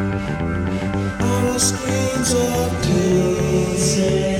Our the screens are TV.